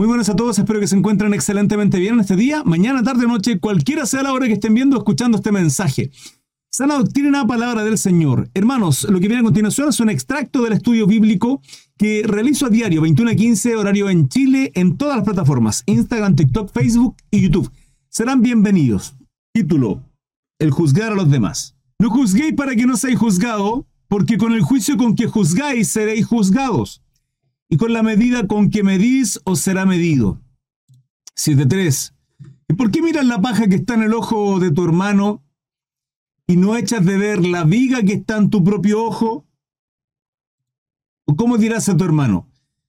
Muy buenas a todos, espero que se encuentren excelentemente bien en este día, mañana, tarde, noche, cualquiera sea la hora que estén viendo o escuchando este mensaje. Sana doctrina, palabra del Señor. Hermanos, lo que viene a continuación es un extracto del estudio bíblico que realizo a diario, 21 a 15, horario en Chile, en todas las plataformas, Instagram, TikTok, Facebook y YouTube. Serán bienvenidos. Título, el juzgar a los demás. No juzguéis para que no seáis juzgados, porque con el juicio con que juzgáis seréis juzgados y con la medida con que medís os será medido. 7.3. ¿Y por qué miras la paja que está en el ojo de tu hermano y no echas de ver la viga que está en tu propio ojo? ¿O cómo dirás a tu hermano?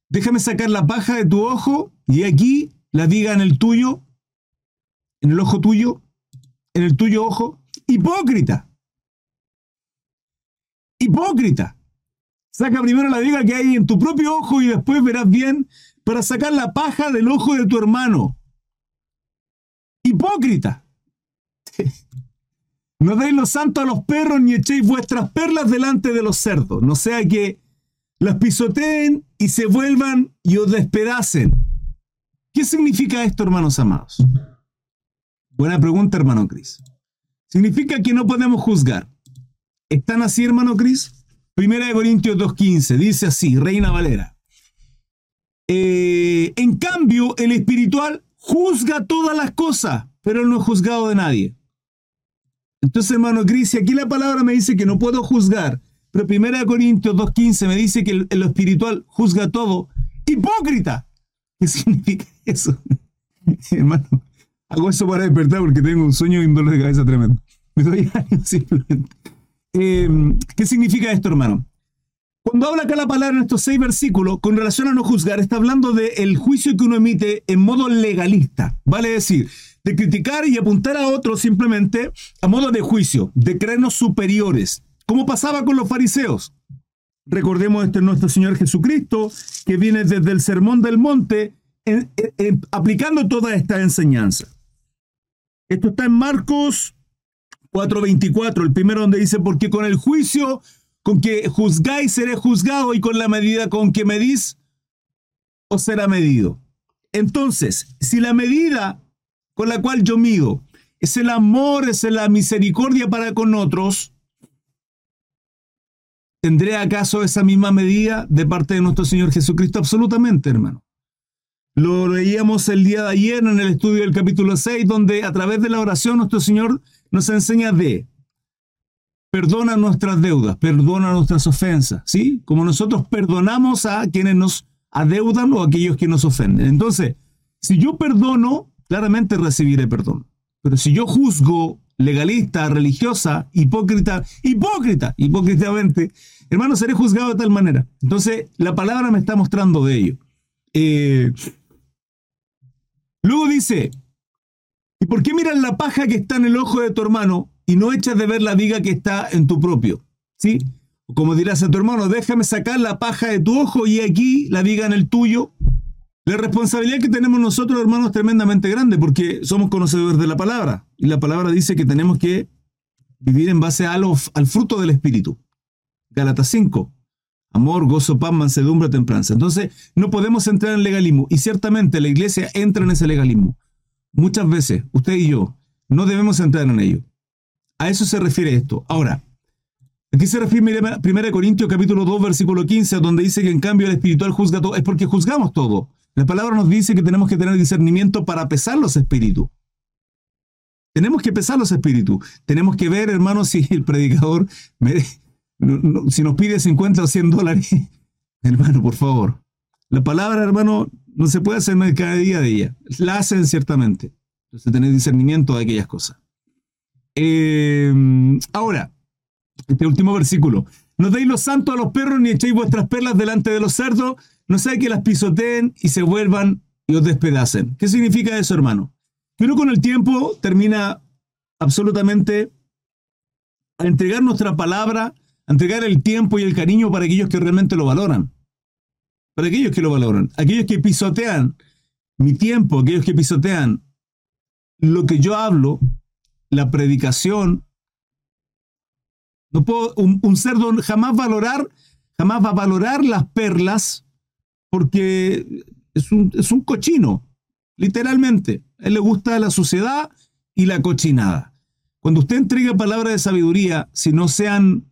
Déjame sacar la paja de tu ojo y aquí la viga en el tuyo, en el ojo tuyo, en el tuyo ojo. Hipócrita. Hipócrita. Saca primero la viga que hay en tu propio ojo y después verás bien para sacar la paja del ojo de tu hermano. Hipócrita. No deis los santos a los perros ni echéis vuestras perlas delante de los cerdos, no sea que las pisoteen y se vuelvan y os despedacen. ¿Qué significa esto, hermanos amados? Buena pregunta, hermano Cris. Significa que no podemos juzgar. ¿Están así, hermano Cris? Primera de Corintios 2.15, dice así, Reina Valera. Eh, en cambio, el espiritual juzga todas las cosas, pero no es juzgado de nadie. Entonces, hermano Cris, aquí la palabra me dice que no puedo juzgar, pero Primera de Corintios 2.15 me dice que el, espiritual juzga todo. ¡Hipócrita! ¿Qué significa eso? hermano, hago eso para despertar porque tengo un sueño y un dolor de cabeza tremendo. Me doy años simplemente. Eh, ¿Qué significa esto, hermano? Cuando habla acá la palabra en estos seis versículos, con relación a no juzgar, está hablando del juicio que uno emite en modo legalista. Vale decir, de criticar y apuntar a otros simplemente a modo de juicio, de creernos superiores, como pasaba con los fariseos. Recordemos este nuestro Señor Jesucristo, que viene desde el Sermón del Monte, aplicando toda esta enseñanza. Esto está en Marcos 4.24, el primero donde dice, porque con el juicio con que juzgáis seré juzgado y con la medida con que medís os será medido. Entonces, si la medida con la cual yo mido es el amor, es la misericordia para con otros, ¿tendré acaso esa misma medida de parte de nuestro Señor Jesucristo? Absolutamente, hermano. Lo leíamos el día de ayer en el estudio del capítulo 6, donde a través de la oración nuestro Señor nos enseña de perdona nuestras deudas, perdona nuestras ofensas, ¿sí? Como nosotros perdonamos a quienes nos adeudan o a aquellos que nos ofenden. Entonces, si yo perdono, claramente recibiré perdón. Pero si yo juzgo legalista, religiosa, hipócrita, hipócrita, hipócritamente, hermano, seré juzgado de tal manera. Entonces, la palabra me está mostrando de ello. Eh, luego dice, ¿Y por qué miras la paja que está en el ojo de tu hermano y no echas de ver la viga que está en tu propio? ¿Sí? Como dirás a tu hermano, déjame sacar la paja de tu ojo y aquí la viga en el tuyo. La responsabilidad que tenemos nosotros, hermanos, es tremendamente grande porque somos conocedores de la palabra. Y la palabra dice que tenemos que vivir en base al fruto del Espíritu. Gálatas 5. Amor, gozo, paz, mansedumbre, templanza. Entonces, no podemos entrar en legalismo. Y ciertamente la iglesia entra en ese legalismo. Muchas veces, usted y yo, no debemos entrar en ello. A eso se refiere esto. Ahora, aquí se refiere 1 Corintios capítulo 2, versículo 15, donde dice que en cambio el espiritual juzga todo. Es porque juzgamos todo. La palabra nos dice que tenemos que tener discernimiento para pesar los espíritus. Tenemos que pesar los espíritus. Tenemos que ver, hermanos, si el predicador, si nos pide 50 o 100 dólares, hermano, por favor. La palabra, hermano, no se puede hacer cada día de ella. La hacen ciertamente. Entonces, tener discernimiento de aquellas cosas. Eh, ahora, este último versículo. No deis los santos a los perros ni echéis vuestras perlas delante de los cerdos, no sea que las pisoteen y se vuelvan y os despedacen. ¿Qué significa eso, hermano? Que uno con el tiempo termina absolutamente a entregar nuestra palabra, a entregar el tiempo y el cariño para aquellos que realmente lo valoran para aquellos que lo valoran, aquellos que pisotean mi tiempo, aquellos que pisotean lo que yo hablo, la predicación. No puedo, un, un cerdo jamás valorar, jamás va a valorar las perlas, porque es un, es un cochino, literalmente. A él le gusta la suciedad y la cochinada. Cuando usted entrega palabras de sabiduría, si no sean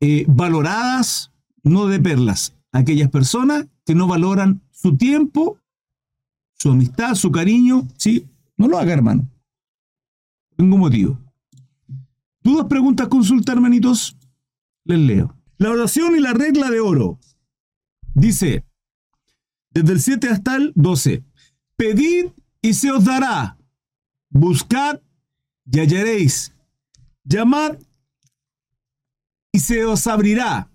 eh, valoradas, no de perlas, aquellas personas que no valoran su tiempo, su amistad, su cariño, ¿sí? No lo haga, hermano. Ningún motivo. ¿Dudas, preguntas, consulta, hermanitos? Les leo. La oración y la regla de oro. Dice, desde el 7 hasta el 12, pedid y se os dará. Buscad y hallaréis. Llamad y se os abrirá.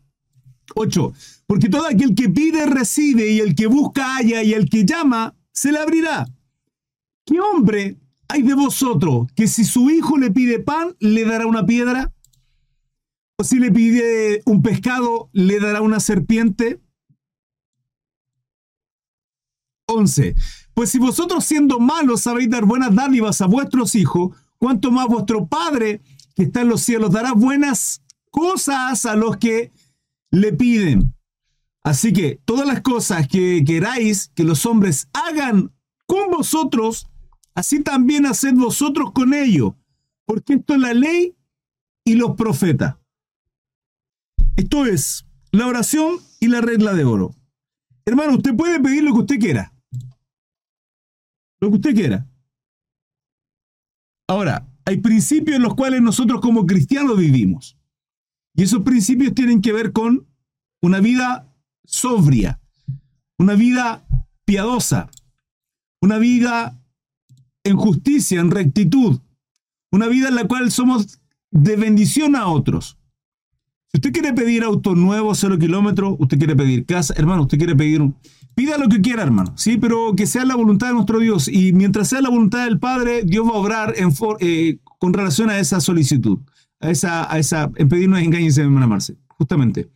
8. Porque todo aquel que pide recibe y el que busca halla y el que llama se le abrirá. ¿Qué hombre hay de vosotros que si su hijo le pide pan le dará una piedra? ¿O si le pide un pescado le dará una serpiente? 11. Pues si vosotros siendo malos sabéis dar buenas dádivas a vuestros hijos, cuanto más vuestro Padre que está en los cielos dará buenas cosas a los que le piden. Así que todas las cosas que queráis que los hombres hagan con vosotros, así también haced vosotros con ellos, porque esto es la ley y los profetas. Esto es la oración y la regla de oro. Hermano, usted puede pedir lo que usted quiera lo que usted quiera. Ahora, hay principios en los cuales nosotros como cristianos vivimos. Y esos principios tienen que ver con una vida sobria, una vida piadosa, una vida en justicia, en rectitud, una vida en la cual somos de bendición a otros. Si usted quiere pedir auto nuevo, cero kilómetros, usted quiere pedir casa, hermano, usted quiere pedir un, Pida lo que quiera, hermano, sí, pero que sea la voluntad de nuestro Dios. Y mientras sea la voluntad del Padre, Dios va a obrar en eh, con relación a esa solicitud, a esa, a esa, en pedirnos engaños, hermana Marce, justamente.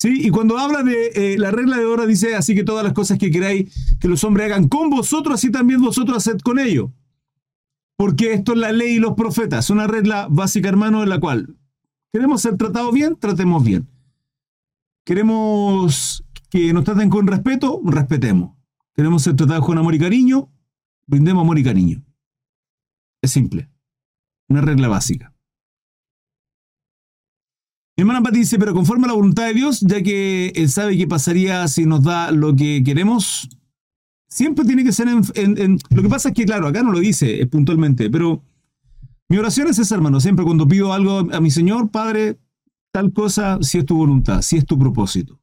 ¿Sí? Y cuando habla de eh, la regla de oro, dice, así que todas las cosas que queráis que los hombres hagan con vosotros, así también vosotros haced con ellos. Porque esto es la ley y los profetas, una regla básica, hermano, en la cual queremos ser tratados bien, tratemos bien. Queremos que nos traten con respeto, respetemos. Queremos ser tratados con amor y cariño, brindemos amor y cariño. Es simple. Una regla básica. Mi hermana Pati dice, pero conforme a la voluntad de Dios, ya que Él sabe qué pasaría si nos da lo que queremos, siempre tiene que ser en, Lo que pasa es que, claro, acá no lo dice puntualmente, pero mi oración es esa, hermano. Siempre cuando pido algo a mi Señor, Padre, tal cosa, si es tu voluntad, si es tu propósito.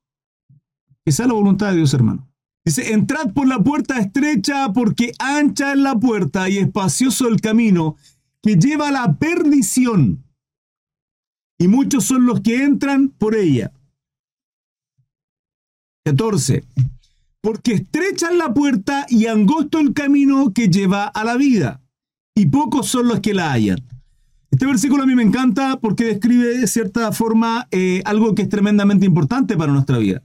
Esa es la voluntad de Dios, hermano. Dice, entrad por la puerta estrecha porque ancha es la puerta y espacioso el camino que lleva a la perdición. Y muchos son los que entran por ella. 14. Porque estrecha es la puerta y angosto el camino que lleva a la vida, y pocos son los que la hallan. Este versículo a mí me encanta porque describe de cierta forma eh, algo que es tremendamente importante para nuestra vida.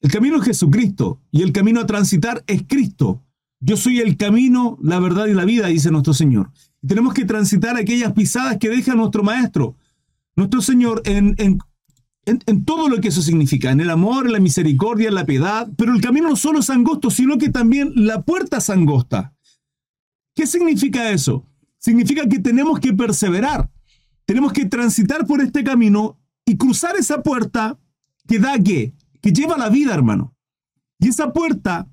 El camino es Jesucristo y el camino a transitar es Cristo. Yo soy el camino, la verdad y la vida, dice nuestro Señor. Tenemos que transitar aquellas pisadas que deja nuestro Maestro, nuestro Señor, en, en, en, todo lo que eso significa, en el amor, en la misericordia, en la piedad. Pero el camino no solo es angosto, sino que también la puerta es angosta. ¿Qué significa eso? Significa que tenemos que perseverar, tenemos que transitar por este camino y cruzar esa puerta que da qué? que lleva la vida, hermano. Y esa puerta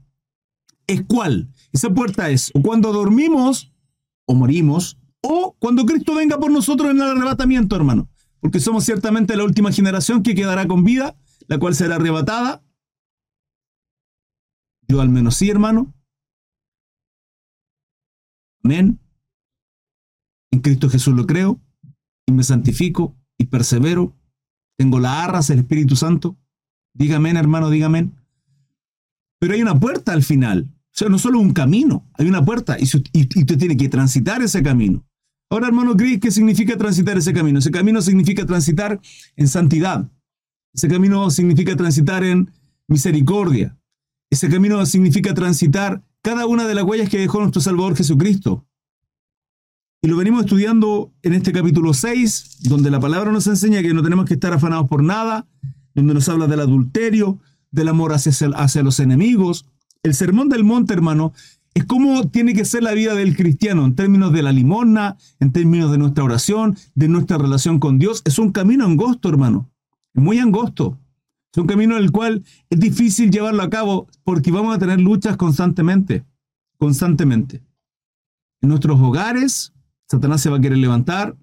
es cuál? Esa puerta es o cuando dormimos o morimos, o cuando Cristo venga por nosotros en el arrebatamiento, hermano. Porque somos ciertamente la última generación que quedará con vida, la cual será arrebatada. Yo al menos sí, hermano. Amén. En Cristo Jesús lo creo y me santifico y persevero. Tengo la arras del Espíritu Santo Dígame, hermano, dígame. Pero hay una puerta al final. O sea, no solo un camino, hay una puerta y, usted tiene que transitar ese camino. Ahora, hermano Gris, ¿qué significa transitar ese camino? Ese camino significa transitar en santidad. Ese camino significa transitar en misericordia. Ese camino significa transitar cada una de las huellas que dejó nuestro Salvador Jesucristo. Y lo venimos estudiando en este capítulo 6, donde la palabra nos enseña que no tenemos que estar afanados por nada, donde nos habla del adulterio, del amor hacia, hacia los enemigos, El sermón del monte, hermano, es como tiene que ser la vida del cristiano en términos de la limosna, en términos de nuestra oración, de nuestra relación con Dios. Es un camino angosto, hermano. Muy angosto. Es un camino en el cual es difícil llevarlo a cabo porque vamos a tener luchas constantemente. Constantemente. En nuestros hogares, Satanás se va a querer levantar.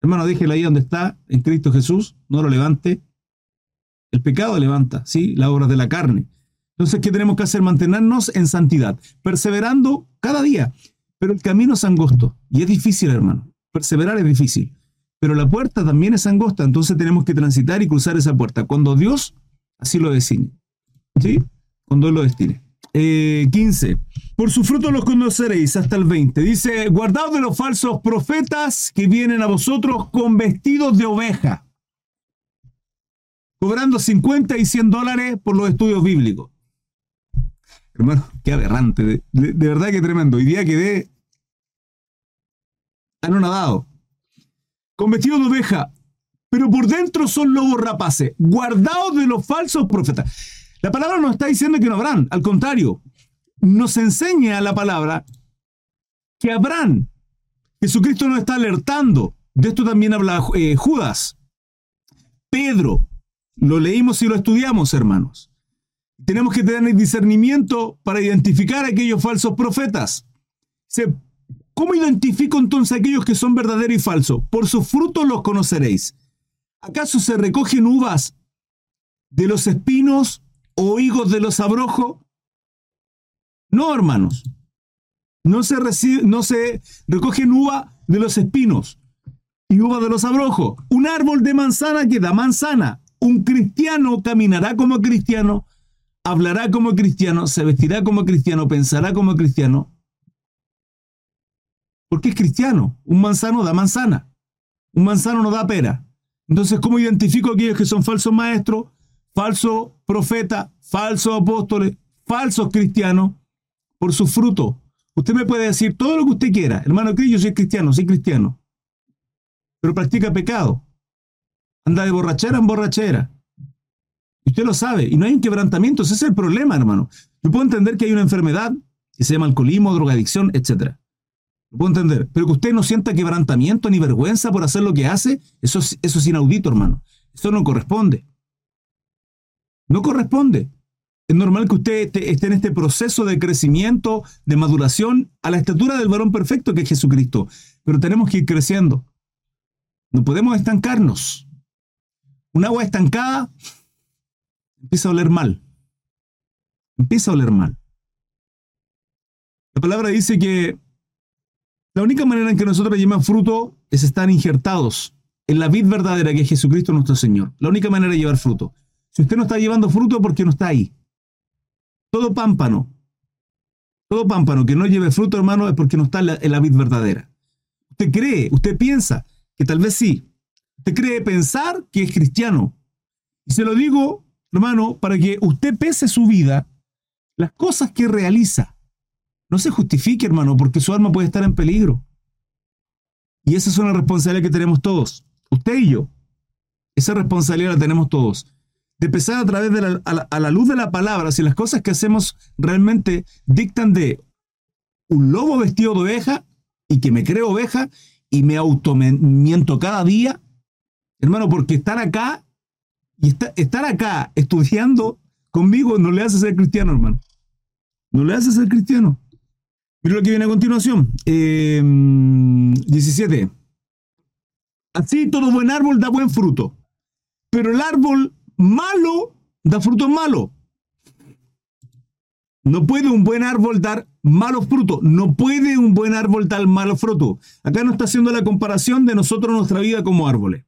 Hermano, déjelo ahí donde está, en Cristo Jesús. No lo levante. El pecado levanta, ¿sí? Las obras de la carne. Entonces, ¿qué tenemos que hacer? Mantenernos en santidad, perseverando cada día. Pero el camino es angosto y es difícil, hermano. Perseverar es difícil. Pero la puerta también es angosta, entonces tenemos que transitar y cruzar esa puerta. Cuando Dios así lo destine. ¿Sí? Cuando Él lo destine. 15. Eh, Por su fruto los conoceréis hasta el 20. Dice, guardaos de los falsos profetas que vienen a vosotros con vestidos de oveja, cobrando 50 y 100 dólares por los estudios bíblicos. Hermano, qué aberrante. De, verdad que tremendo. Hoy día quedé anonadado. Con vestido de oveja, pero por dentro son lobos rapaces, guardados de los falsos profetas. La palabra no está diciendo que no habrán, al contrario, nos enseña la palabra que habrán. Jesucristo nos está alertando. De esto también habla eh, Judas. Pedro, lo leímos y lo estudiamos, hermanos. Tenemos que tener discernimiento para identificar a aquellos falsos profetas. ¿Cómo identifico entonces a aquellos que son verdaderos y falsos? Por sus frutos los conoceréis. ¿Acaso se recogen uvas de los espinos o higos de los abrojos? No, hermanos. No se, no se recogen uva de los espinos y uva de los abrojos. Un árbol de manzana que da manzana. Un cristiano caminará como cristiano hablará como cristiano, se vestirá como cristiano, pensará como cristiano, porque es cristiano. Un manzano da manzana, un manzano no da pera. Entonces, ¿cómo identifico a aquellos que son falsos maestros, falsos profetas, falsos apóstoles, falsos cristianos? Por su fruto. Usted me puede decir todo lo que usted quiera. Hermano Cristo, yo soy cristiano, soy cristiano. Pero practica pecado. Anda de borrachera en borrachera usted lo sabe. Y no hay un quebrantamiento. Ese es el problema, hermano. Yo puedo entender que hay una enfermedad que se llama alcoholismo, drogadicción, etc. Lo puedo entender. Pero que usted no sienta quebrantamiento ni vergüenza por hacer lo que hace, eso es, eso es inaudito, hermano. Eso no corresponde. No corresponde. Es normal que usted esté en este proceso de crecimiento, de maduración, a la estatura del varón perfecto que es Jesucristo. Pero tenemos que ir creciendo. No podemos estancarnos. Un agua estancada empieza a oler mal. Empieza a oler mal. La palabra dice que la única manera en que nosotros llevamos fruto es estar injertados en la vid verdadera que es Jesucristo nuestro Señor. La única manera de llevar fruto. Si usted no está llevando fruto porque no está ahí. Todo pámpano, todo pámpano que no lleve fruto, hermano, es porque no está en la, en la vid verdadera. Usted cree, usted piensa que tal vez sí. Usted cree pensar que es cristiano. Y se lo digo hermano, para que usted pese su vida, las cosas que realiza. No se justifique, hermano, porque su alma puede estar en peligro. Y esa es una responsabilidad que tenemos todos, usted y yo. Esa responsabilidad la tenemos todos. De pesar a través de la, la, luz de la palabra, si las cosas que hacemos realmente dictan de un lobo vestido de oveja y que me creo oveja y me automiento cada día, hermano, porque estar acá y estar acá estudiando conmigo no le hace ser cristiano, hermano. No le hace ser cristiano. Mira lo que viene a continuación. 17. Em, Así todo buen árbol da buen fruto. Pero el árbol malo da fruto malo. No puede un buen árbol dar malos frutos. No puede un buen árbol dar malos frutos. Acá no está haciendo la comparación de nosotros, nuestra vida como árboles.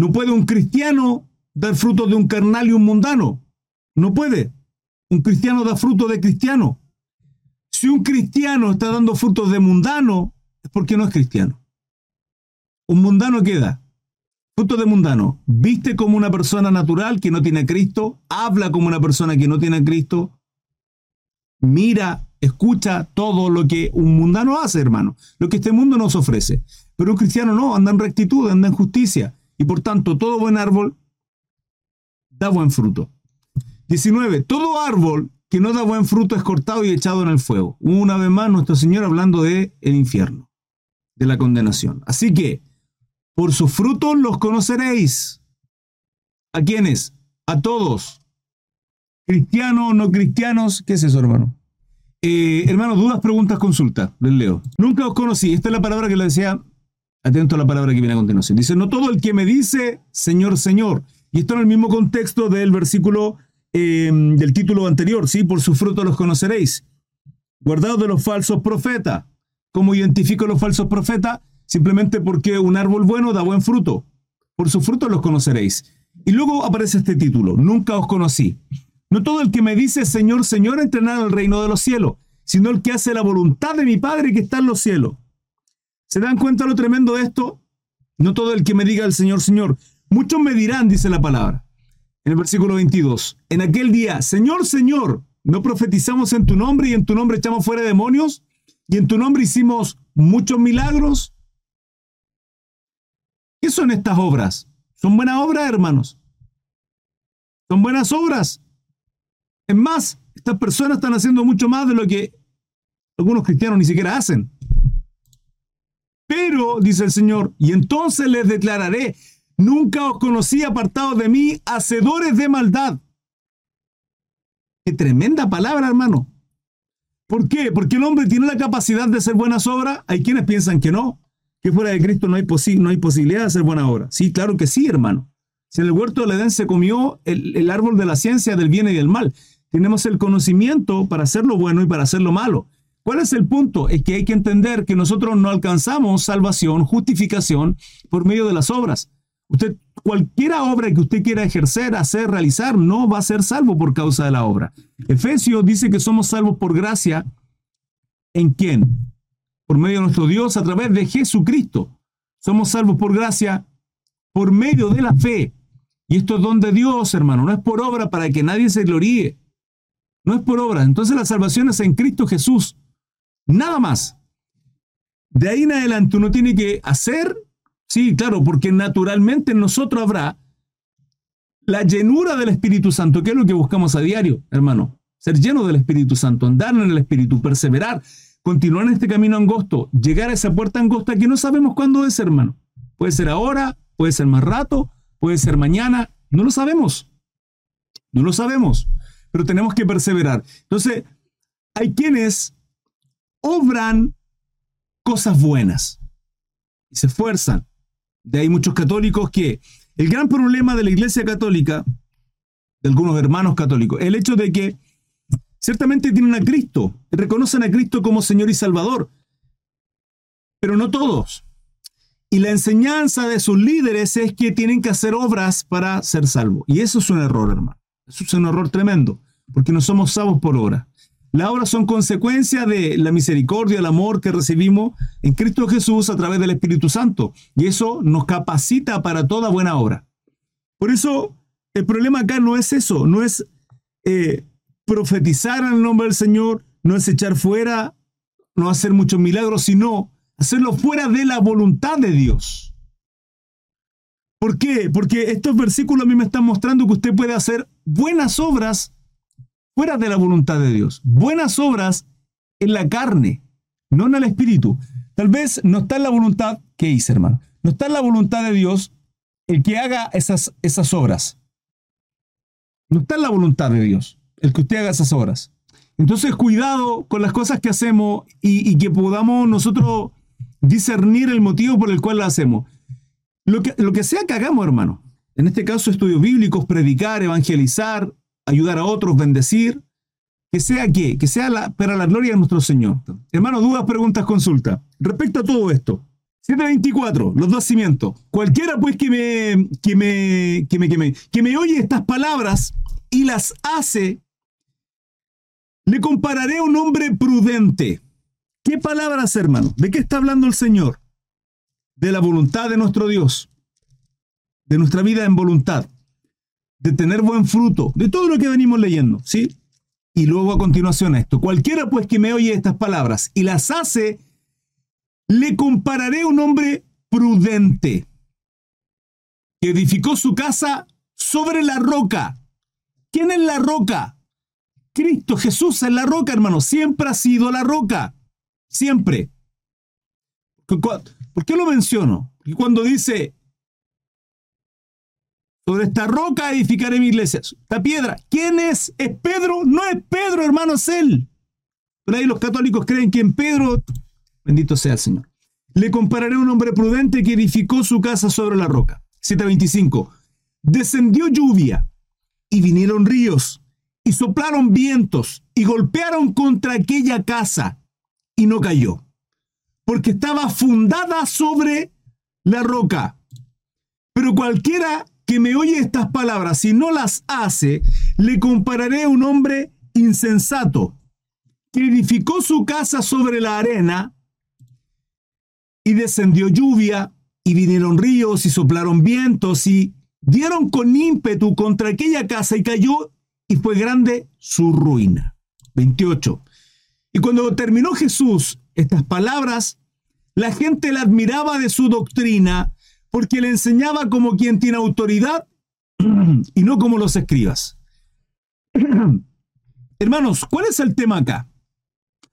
No puede un cristiano dar fruto de un carnal y un mundano. No puede. Un cristiano da fruto de cristiano. Si un cristiano está dando frutos de mundano, es porque no es cristiano. Un mundano queda. Fruto de mundano. Viste como una persona natural que no tiene a Cristo. Habla como una persona que no tiene a Cristo. Mira, escucha todo lo que un mundano hace, hermano. Lo que este mundo nos ofrece. Pero un cristiano no, anda en rectitud, anda en justicia. Y por tanto, todo buen árbol da buen fruto. 19. Todo árbol que no da buen fruto es cortado y echado en el fuego. Una vez más, nuestro Señor hablando de el infierno, de la condenación. Así que, por sus frutos los conoceréis. ¿A quiénes? A todos. Cristianos, no cristianos, ¿qué es eso, hermano? Eh, hermano, dudas, preguntas, consulta. Les leo. Nunca os conocí. Esta es la palabra que le decía. Atento a la palabra que viene a continuación. Dice, no todo el que me dice, Señor, Señor. Y esto en el mismo contexto del versículo em, del título anterior, ¿sí? Por su fruto los conoceréis. Guardados de los falsos profetas. ¿Cómo identifico los falsos profetas? Simplemente porque un árbol bueno da buen fruto. Por su fruto los conoceréis. Y luego aparece este título, nunca os conocí. No todo el que me dice Señor, Señor entrenará el reino de los cielos, sino el que hace la voluntad de mi Padre que está en los cielos. ¿Se dan cuenta lo tremendo de esto? No todo el que me diga el Señor, Señor. Muchos me dirán, dice la palabra. En el versículo 22, en aquel día, Señor, Señor, ¿no profetizamos en tu nombre y en tu nombre echamos fuera demonios? ¿Y en tu nombre hicimos muchos milagros? ¿Qué son estas obras? Son buenas obras, hermanos. Son buenas obras. Es más, estas personas están haciendo mucho más de lo que algunos cristianos ni siquiera hacen. Pero, dice el Señor, y entonces les declararé, nunca os conocí apartados de mí, hacedores de maldad. Qué tremenda palabra, hermano. ¿Por qué? Porque el hombre tiene la capacidad de hacer buenas obras. Hay quienes piensan que no, que fuera de Cristo no hay, posibilidad de hacer buenas obras. Sí, claro que sí, hermano. Si en el huerto de Edén se comió el árbol de la ciencia del bien y del mal, tenemos el conocimiento para hacer lo bueno y para hacer lo malo. ¿Cuál es el punto? Es que hay que entender que nosotros no alcanzamos salvación, justificación por medio de las obras. Usted, cualquier obra que usted quiera ejercer, hacer, realizar, no va a ser salvo por causa de la obra. Efesios dice que somos salvos por gracia. ¿En quién? Por medio de nuestro Dios a través de Jesucristo. Somos salvos por gracia por medio de la fe. Y esto es don de Dios, hermano. No es por obra para que nadie se gloríe. No es por obra. Entonces la salvación es en Cristo Jesús. Nada más. De ahí en adelante uno tiene que hacer, sí, claro, porque naturalmente en nosotros habrá la llenura del Espíritu Santo, que es lo que buscamos a diario, hermano. Ser lleno del Espíritu Santo, andar en el Espíritu, perseverar, continuar en este camino angosto, llegar a esa puerta angosta que no sabemos cuándo es, hermano. Puede ser ahora, puede ser más rato, puede ser mañana, no lo sabemos. No lo sabemos pero tenemos que perseverar. Entonces, hay quienes obran cosas buenas y se esfuerzan. De ahí muchos católicos que el gran problema de la Iglesia Católica, de algunos hermanos católicos, el hecho de que ciertamente tienen a Cristo, reconocen a Cristo como Señor y Salvador, pero no todos. Y la enseñanza de sus líderes es que tienen que hacer obras para ser salvos. Y eso es un error, hermano. Eso es un error tremendo, porque no somos salvos por obra. Las obras son consecuencia de la misericordia, el amor que recibimos en Cristo Jesús a través del Espíritu Santo. Y eso nos capacita para toda buena obra. Por eso, el problema acá no es eso, no es eh, profetizar en el nombre del Señor, no es echar fuera, no hacer muchos milagros, sino hacerlo fuera de la voluntad de Dios. ¿Por qué? Porque estos versículos a mí me están mostrando que usted puede hacer buenas obras fuera de la voluntad de Dios. Buenas obras en la carne, no en el espíritu. Tal vez no está en la voluntad, ¿qué hice, hermano? No está en la voluntad de Dios el que haga esas, esas obras. No está en la voluntad de Dios el que usted haga esas obras. Entonces, cuidado con las cosas que hacemos y, y que podamos nosotros discernir el motivo por el cual las hacemos. Lo que, sea que hagamos, hermano. En este caso, estudios bíblicos, predicar, evangelizar, ayudar a otros, bendecir. Que sea qué, que sea para la gloria de nuestro Señor. Hermano, dudas, preguntas, consulta. Respecto a todo esto, 724, los dos cimientos. Cualquiera pues que me, que me, que me, que me, que me oye estas palabras y las hace, le compararé a un hombre prudente. ¿Qué palabras, hermano? ¿De qué está hablando el Señor? de la voluntad de nuestro Dios, de nuestra vida en voluntad, de tener buen fruto, de todo lo que venimos leyendo, ¿sí? Y luego a continuación esto, cualquiera pues que me oye estas palabras y las hace, le compararé a un hombre prudente, que edificó su casa sobre la roca. ¿Quién es la roca? Cristo Jesús es la roca, hermano. Siempre ha sido la roca. Siempre. ¿Por qué lo menciono? Porque cuando dice, sobre esta roca edificaré mi iglesia, esta piedra, ¿quién es? ¿Es Pedro? No es Pedro, hermano, es él. Pero ahí los católicos creen que en Pedro, bendito sea el Señor. Le compararé a un hombre prudente que edificó su casa sobre la roca. 725. Descendió lluvia y vinieron ríos y soplaron vientos y golpearon contra aquella casa y no cayó, porque estaba fundada sobre la roca. Pero cualquiera que me oye estas palabras y no las hace, le compararé a un hombre insensato que edificó su casa sobre la arena y descendió lluvia y vinieron ríos y soplaron vientos y dieron con ímpetu contra aquella casa y cayó y fue grande su ruina. 28. Y cuando terminó Jesús estas palabras, la gente le admiraba de su doctrina porque le enseñaba como quien tiene autoridad y no como los escribas. Hermanos, ¿cuál es el tema acá?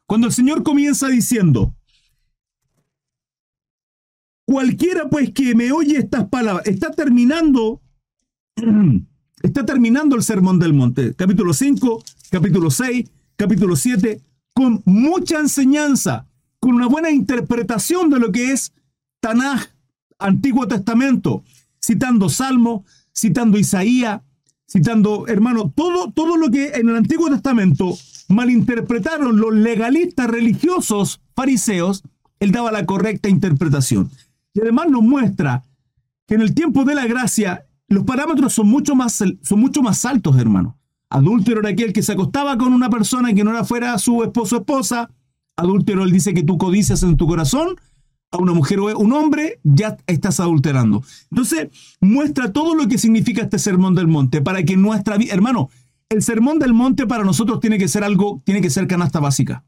Cuando el Señor comienza diciendo, cualquiera pues que me oye estas palabras, está terminando Está terminando el Sermón del Monte, capítulo 5, capítulo 6, capítulo 7, con mucha enseñanza, con una buena interpretación de lo que es Tanaj, Antiguo Testamento, citando Salmo, citando Isaías, citando, hermano, todo, todo lo que en el Antiguo Testamento malinterpretaron los legalistas religiosos fariseos, él daba la correcta interpretación. Y además nos muestra que en el tiempo de la gracia los parámetros son mucho más, son mucho más altos, hermano. Adúltero era aquel que se acostaba con una persona que no era fuera su esposo o esposa. Adúltero, él dice que tú codicias en tu corazón a una mujer o un hombre, ya estás adulterando. Entonces, muestra todo lo que significa este sermón del monte para que nuestra vida, hermano, el sermón del monte para nosotros tiene que ser algo, tiene que ser canasta básica.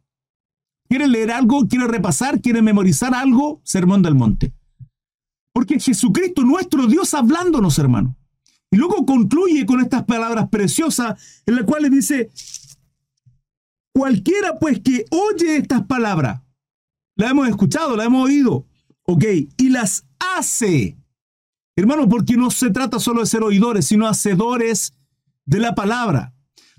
¿Quieres leer algo? ¿Quieres repasar? ¿Quieres memorizar algo? Sermón del monte. Porque Jesucristo, nuestro Dios, hablándonos, hermano. Y luego concluye con estas palabras preciosas en las cuales dice, cualquiera pues que oye estas palabras, la hemos escuchado, la hemos oído, ok, y las hace. Hermano, porque no se trata solo de ser oidores, sino hacedores de la palabra.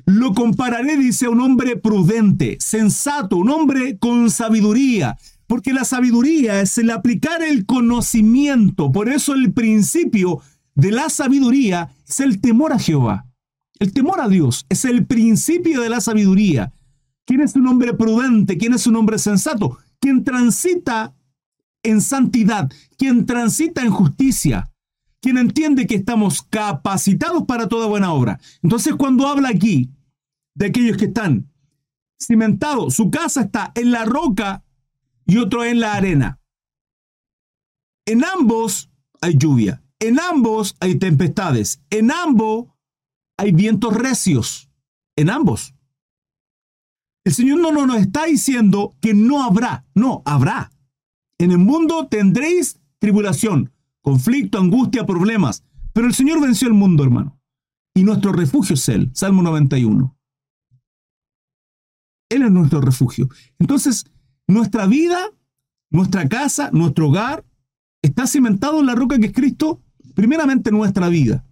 Lo compararé, dice, a un hombre prudente, sensato, un hombre con sabiduría, porque la sabiduría es el aplicar el conocimiento. Por eso el principio de la sabiduría es el temor a Jehová. El temor a Dios es el principio de la sabiduría. ¿Quién es un hombre prudente? ¿Quién es un hombre sensato? Quien transita en santidad, quien transita en justicia, quien entiende que estamos capacitados para toda buena obra. Entonces cuando habla aquí de aquellos que están cimentados, su casa está en la roca, y otro en la arena. En ambos hay lluvia, en ambos hay tempestades, en ambos hay vientos recios, en ambos. El Señor no nos está diciendo que no habrá, no, habrá. En el mundo tendréis tribulación, conflicto, angustia, problemas, pero el Señor venció el mundo, hermano. Y nuestro refugio es Él, Salmo 91. Él es nuestro refugio. Entonces, nuestra vida, nuestra casa, nuestro hogar, está cimentado en la roca que es Cristo, primeramente nuestra vida.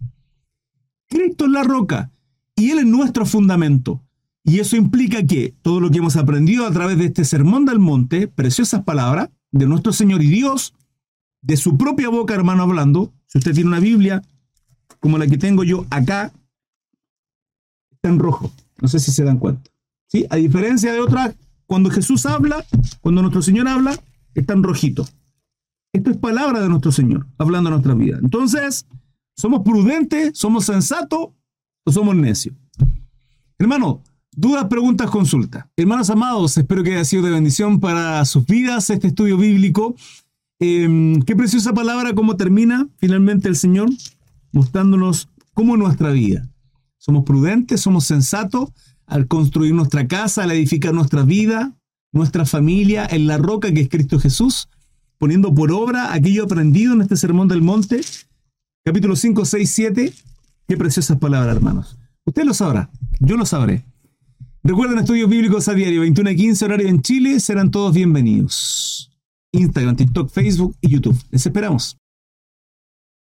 Cristo es la roca y Él es nuestro fundamento. Y eso implica que todo lo que hemos aprendido a través de este sermón del monte, preciosas palabras de nuestro Señor y Dios, de su propia boca, hermano, hablando, si usted tiene una Biblia como la que tengo yo acá, está en rojo. No sé si se dan cuenta. ¿Sí? A diferencia de otras cuando Jesús habla, cuando nuestro Señor habla, está en rojito. Esto es palabra de nuestro Señor, hablando a nuestra vida. Entonces, ¿somos prudentes? ¿Somos sensatos? ¿O somos necios? Hermano, dudas, preguntas, consultas. Hermanos amados, espero que haya sido de bendición para sus vidas este estudio bíblico. Em, qué preciosa palabra, cómo termina finalmente el Señor, mostrándonos cómo es nuestra vida. Somos prudentes, somos sensatos, al construir nuestra casa, al edificar nuestra vida, nuestra familia en la roca que es Cristo Jesús, poniendo por obra aquello aprendido en este Sermón del Monte, capítulo 5, 6, 7. Qué preciosas palabras, hermanos. Usted lo sabrá, yo lo sabré. Recuerden estudios bíblicos a diario, 21 y 15 horario en Chile, serán todos bienvenidos. Instagram, TikTok, Facebook y YouTube. Les esperamos.